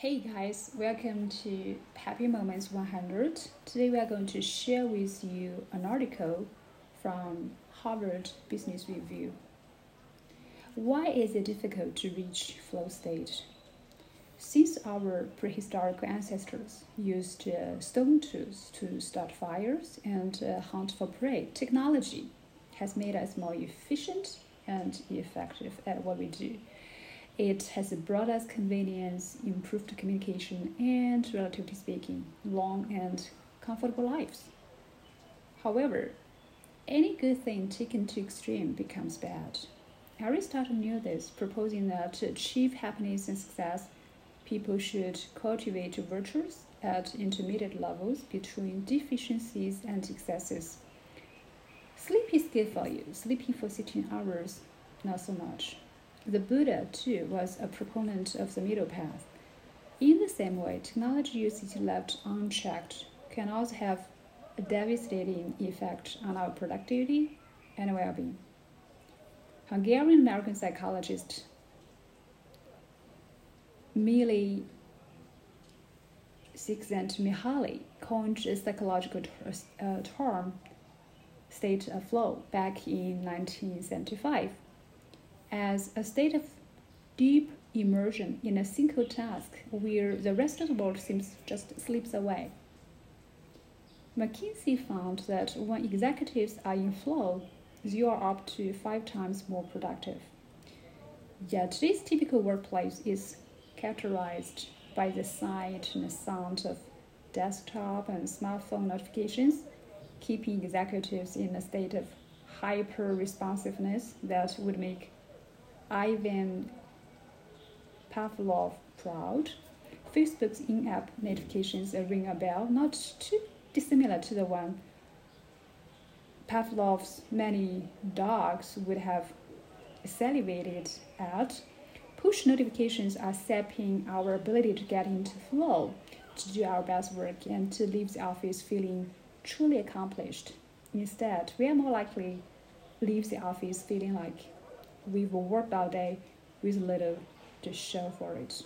Hey guys, welcome to Happy Moments 100. Today we are going to share with you an article from Harvard Business Review. Why is it difficult to reach flow state? Since our prehistoric ancestors used uh, stone tools to start fires and uh, hunt for prey, technology has made us more efficient and effective at what we do. It has brought us convenience, improved communication, and, relatively speaking, long and comfortable lives. However, any good thing taken to extreme becomes bad. Aristotle knew this, proposing that to achieve happiness and success, people should cultivate virtues at intermediate levels between deficiencies and excesses. Sleep is good for you. Sleeping for 16 hours, not so much. The Buddha, too, was a proponent of the middle path. In the same way, technology usage left unchecked can also have a devastating effect on our productivity and well being. Hungarian American psychologist Mihaly Csikszentmihalyi coined a psychological uh, term state of flow back in 1975 as a state of deep immersion in a single task where the rest of the world seems just slips away. McKinsey found that when executives are in flow, they are up to five times more productive. Yet today's typical workplace is characterized by the sight and sound of desktop and smartphone notifications, keeping executives in a state of hyper responsiveness that would make Ivan Pavlov proud. Facebook's in app notifications ring a bell, not too dissimilar to the one Pavlov's many dogs would have salivated at. Push notifications are sapping our ability to get into flow, to do our best work, and to leave the office feeling truly accomplished. Instead, we are more likely leave the office feeling like we've work all day with little to show for it.